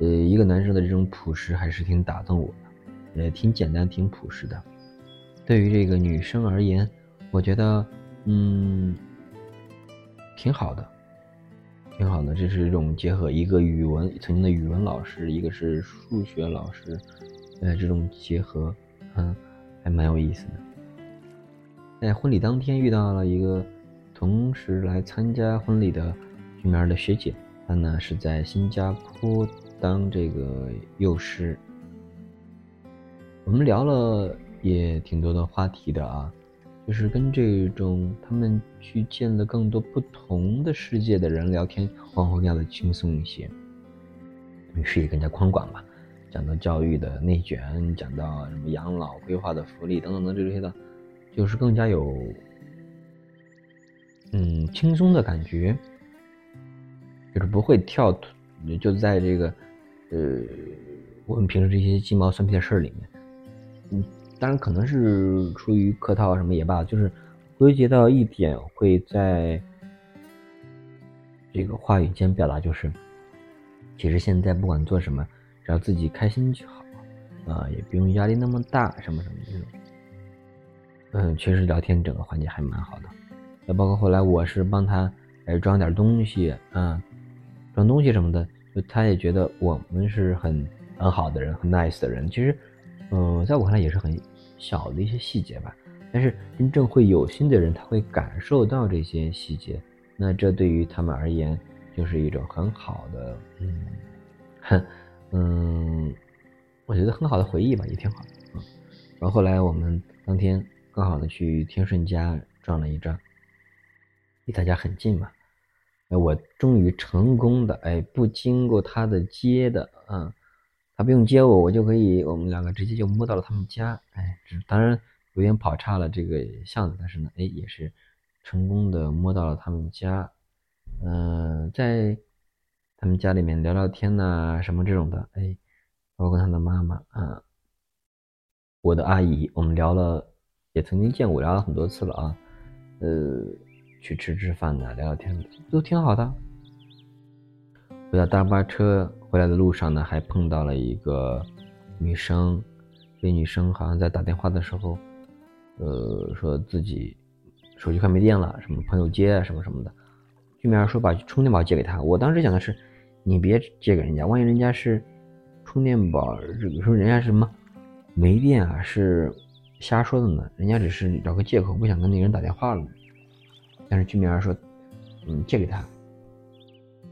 呃，一个男生的这种朴实还是挺打动我的，也挺简单、挺朴实的。对于这个女生而言，我觉得，嗯，挺好的，挺好的。这是一种结合，一个语文曾经的语文老师，一个是数学老师。呃，这种结合，嗯，还蛮有意思的。在婚礼当天遇到了一个同时来参加婚礼的居民的学姐，她呢是在新加坡当这个幼师。我们聊了也挺多的话题的啊，就是跟这种他们去见了更多不同的世界的人聊天，往往会更加的轻松一些，视野更加宽广吧。讲到教育的内卷，讲到什么养老规划的福利等等等这些的，就是更加有嗯轻松的感觉，就是不会跳，就在这个呃我们平时这些鸡毛蒜皮的事儿里面，嗯，当然可能是出于客套什么也罢，就是归结到一点，会在这个话语间表达，就是其实现在不管做什么。只要自己开心就好，啊，也不用压力那么大，什么什么这种。嗯，确实聊天整个环节还蛮好的。那包括后来我是帮他来装点东西，啊，装东西什么的，就他也觉得我们是很很好的人，很 nice 的人。其实，嗯，在我看来也是很小的一些细节吧。但是真正会有心的人，他会感受到这些细节，那这对于他们而言就是一种很好的，嗯，很。嗯，我觉得很好的回忆吧，也挺好的。嗯，然后后来我们当天刚好呢去天顺家转了一张，离他家很近嘛。哎，我终于成功的哎，不经过他的接的啊，他不用接我，我就可以，我们两个直接就摸到了他们家。哎，当然有点跑差了这个巷子，但是呢，哎，也是成功的摸到了他们家。嗯，在。他们家里面聊聊天呐，什么这种的，哎，包括他的妈妈啊，我的阿姨，我们聊了，也曾经见过，聊了很多次了啊，呃，去吃吃饭的，聊聊天，都挺好的。回到大巴车回来的路上呢，还碰到了一个女生，这女生好像在打电话的时候，呃，说自己手机快没电了，什么朋友接啊，什么什么的，居民说把充电宝借给她，我当时想的是。你别借给人家，万一人家是充电宝，这个说人家是什么没电啊，是瞎说的呢。人家只是找个借口不想跟那个人打电话了。但是居民儿说，嗯，借给他。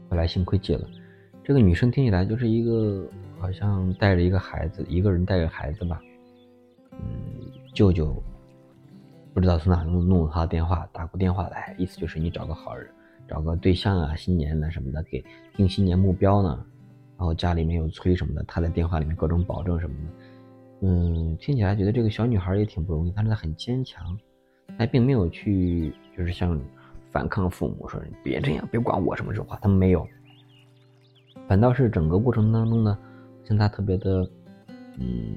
后来幸亏借了。这个女生听起来就是一个好像带着一个孩子，一个人带着孩子吧。嗯，舅舅不知道从哪弄弄了她的电话，打过电话来，意思就是你找个好人，找个对象啊，新年呢什么的，给定新年目标呢。然后家里面有催什么的，他在电话里面各种保证什么的，嗯，听起来觉得这个小女孩也挺不容易，但是她很坚强，她并没有去就是像反抗父母说别这样，别管我什么这话，他们没有，反倒是整个过程当中呢，像她特别的，嗯，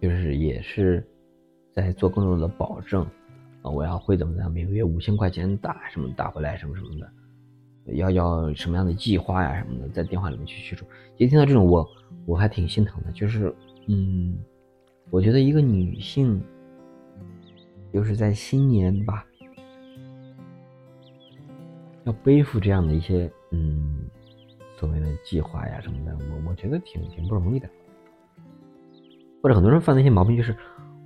就是也是在做更多的保证啊，我要会怎么样，每个月五千块钱打什么打回来什么什么的。要要什么样的计划呀什么的，在电话里面去叙述。一听到这种，我我还挺心疼的。就是，嗯，我觉得一个女性，就是在新年吧，要背负这样的一些嗯所谓的计划呀什么的，我我觉得挺挺不容易的。或者很多人犯的一些毛病就是，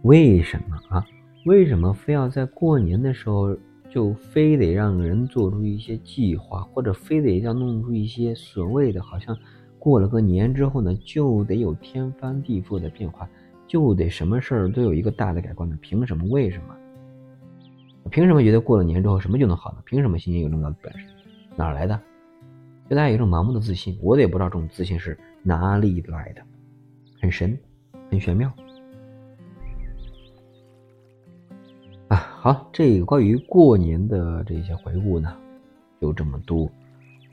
为什么啊？为什么非要在过年的时候？就非得让人做出一些计划，或者非得要弄出一些所谓的，好像过了个年之后呢，就得有天翻地覆的变化，就得什么事儿都有一个大的改观呢？凭什么？为什么？凭什么觉得过了年之后什么就能好呢？凭什么新年有那么大的本事？哪来的？就大家有一种盲目的自信，我也不知道这种自信是哪里来的，很神，很玄妙啊。好，这关于过年的这些回顾呢，就这么多。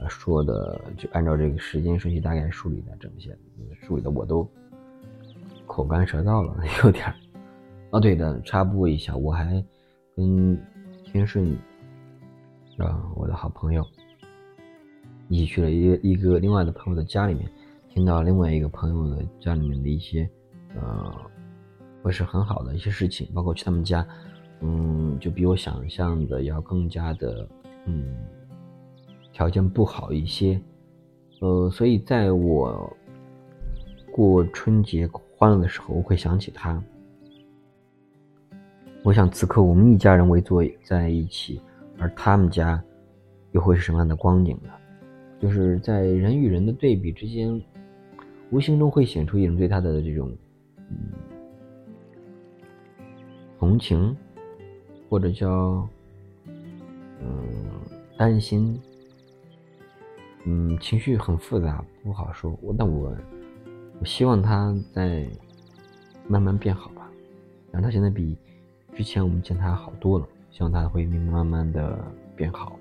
说的就按照这个时间顺序大概梳理的这么些，梳理的我都口干舌燥了，<laughs> 有点儿。哦，对的，插播一下，我还跟天顺啊，我的好朋友一起去了一个一个另外的朋友的家里面，听到另外一个朋友的家里面的一些呃不是很好的一些事情，包括去他们家。嗯，就比我想象的要更加的，嗯，条件不好一些，呃，所以在我过春节欢乐的时候，我会想起他。我想此刻我们一家人围坐在一起，而他们家又会是什么样的光景呢？就是在人与人的对比之间，无形中会显出一种对他的这种，嗯，同情。或者叫，嗯，担心，嗯，情绪很复杂，不好说。我但我，我希望他在慢慢变好吧。然后他现在比之前我们见他好多了，希望他会慢慢的变好。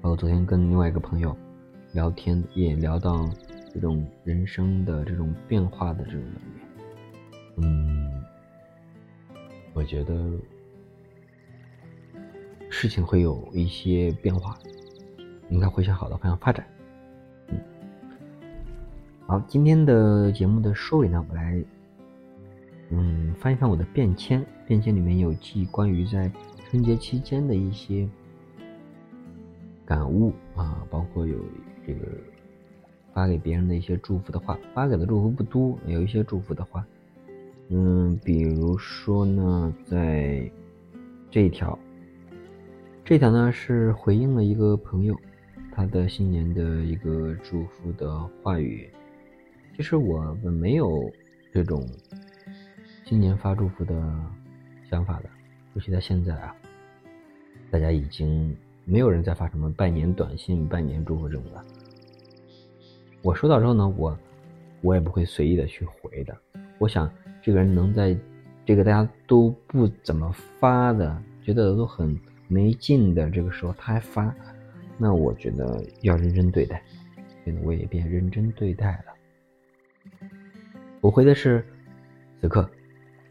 包括昨天跟另外一个朋友聊天，也聊到这种人生的这种变化的这种能力，嗯。我觉得事情会有一些变化，应该会向好的方向发展。嗯，好，今天的节目的收尾呢，我来嗯翻一翻我的便签，便签里面有记关于在春节期间的一些感悟啊，包括有这个发给别人的一些祝福的话，发给的祝福不多，有一些祝福的话。嗯，比如说呢，在这一条，这条呢是回应了一个朋友他的新年的一个祝福的话语。其实我们没有这种新年发祝福的想法的，尤其在现在啊，大家已经没有人再发什么拜年短信、拜年祝福这种的。我收到之后呢，我我也不会随意的去回的。我想。这个人能在这个大家都不怎么发的，觉得都很没劲的这个时候他还发，那我觉得要认真对待，所以我也变认真对待了。我回的是：此刻，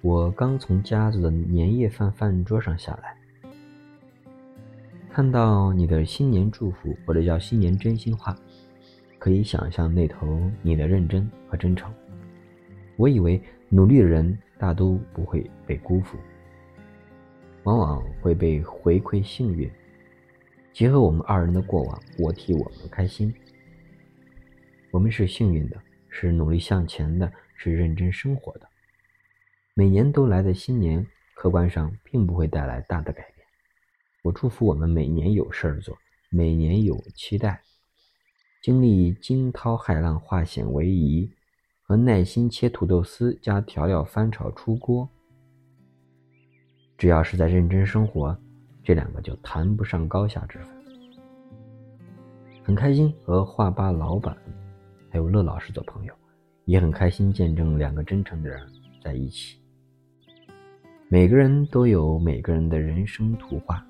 我刚从家族的年夜饭饭桌上下来，看到你的新年祝福或者叫新年真心话，可以想象那头你的认真和真诚。我以为。努力的人大都不会被辜负，往往会被回馈幸运。结合我们二人的过往，我替我们开心。我们是幸运的，是努力向前的，是认真生活的。每年都来的新年，客观上并不会带来大的改变。我祝福我们每年有事儿做，每年有期待，经历惊涛骇浪化险为夷，和耐心切土豆丝加调料翻炒出锅。只要是在认真生活，这两个就谈不上高下之分。很开心和画吧老板还有乐老师做朋友，也很开心见证两个真诚的人在一起。每个人都有每个人的人生图画，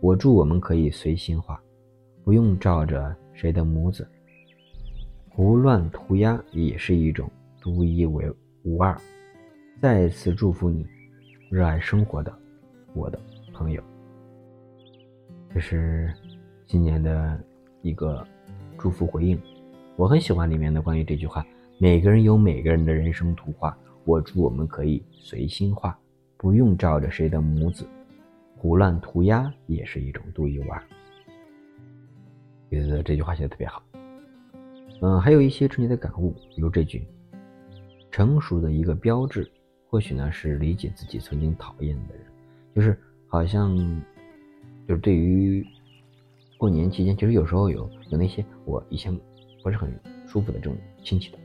我祝我们可以随心画，不用照着谁的模子，胡乱涂鸦也是一种独一无二。再次祝福你，热爱生活的。我的朋友，这是今年的一个祝福回应。我很喜欢里面的关于这句话：每个人有每个人的人生图画，我祝我们可以随心画，不用照着谁的模子，胡乱涂鸦也是一种独一无二。觉得这句话写的特别好。嗯，还有一些春节的感悟，比如这句：成熟的一个标志，或许呢是理解自己曾经讨厌的人。就是好像，就是对于过年期间，其实有时候有有那些我以前不是很舒服的这种亲戚的，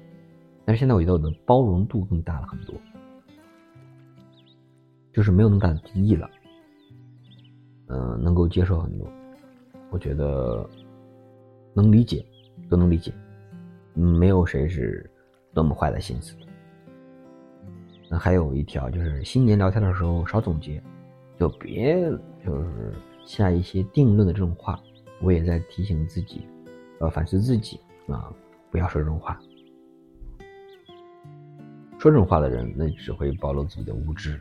但是现在我觉得我的包容度更大了很多，就是没有那么大的敌意了，嗯，能够接受很多，我觉得能理解，都能理解，没有谁是多么坏的心思。那还有一条就是新年聊天的时候少总结。就别就是下一些定论的这种话，我也在提醒自己，呃，反思自己啊，不要说这种话。说这种话的人，那只会暴露自己的无知。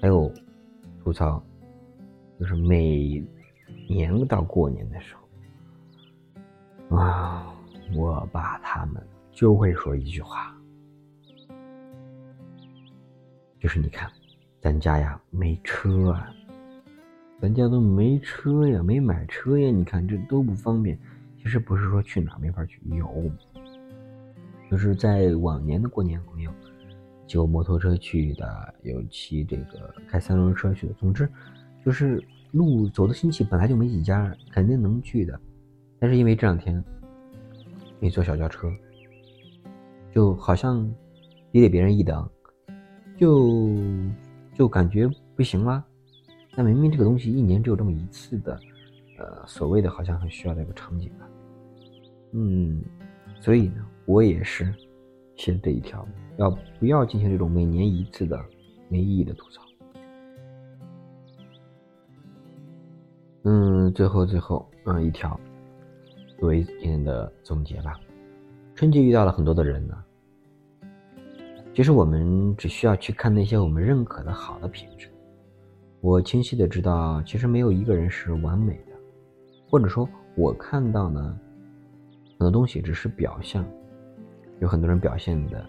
还有吐槽，就是每年到过年的时候，啊，我爸他们就会说一句话，就是你看。咱家呀没车啊，咱家都没车呀，没买车呀，你看这都不方便。其实不是说去哪没法去，有，就是在往年的过年，朋友骑摩托车去的，有骑这个开三轮车去的。总之，就是路走的亲戚本来就没几家，肯定能去的。但是因为这两天没坐小轿车，就好像低了别人一等，就。就感觉不行了，那明明这个东西一年只有这么一次的，呃，所谓的好像很需要的一个场景啊，嗯，所以呢，我也是写这一条，要不要进行这种每年一次的没意义的吐槽？嗯，最后最后，嗯，一条作为今天的总结吧，春节遇到了很多的人呢。其实我们只需要去看那些我们认可的好的品质。我清晰的知道，其实没有一个人是完美的，或者说，我看到呢，很多东西只是表象，有很多人表现的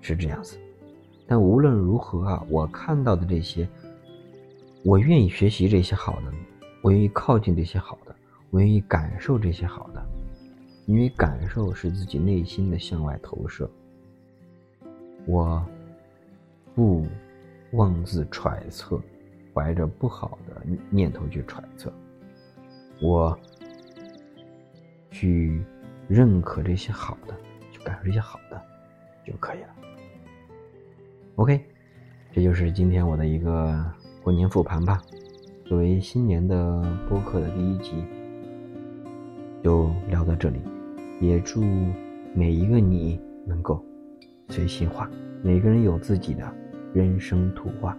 是这样子。但无论如何啊，我看到的这些，我愿意学习这些好的，我愿意靠近这些好的，我愿意感受这些好的，因为感受是自己内心的向外投射。我不妄自揣测，怀着不好的念头去揣测，我去认可这些好的，感受这些好的就可以了。OK，这就是今天我的一个过年复盘吧。作为新年的播客的第一集，就聊到这里。也祝每一个你能够。随心画，每个人有自己的人生图画。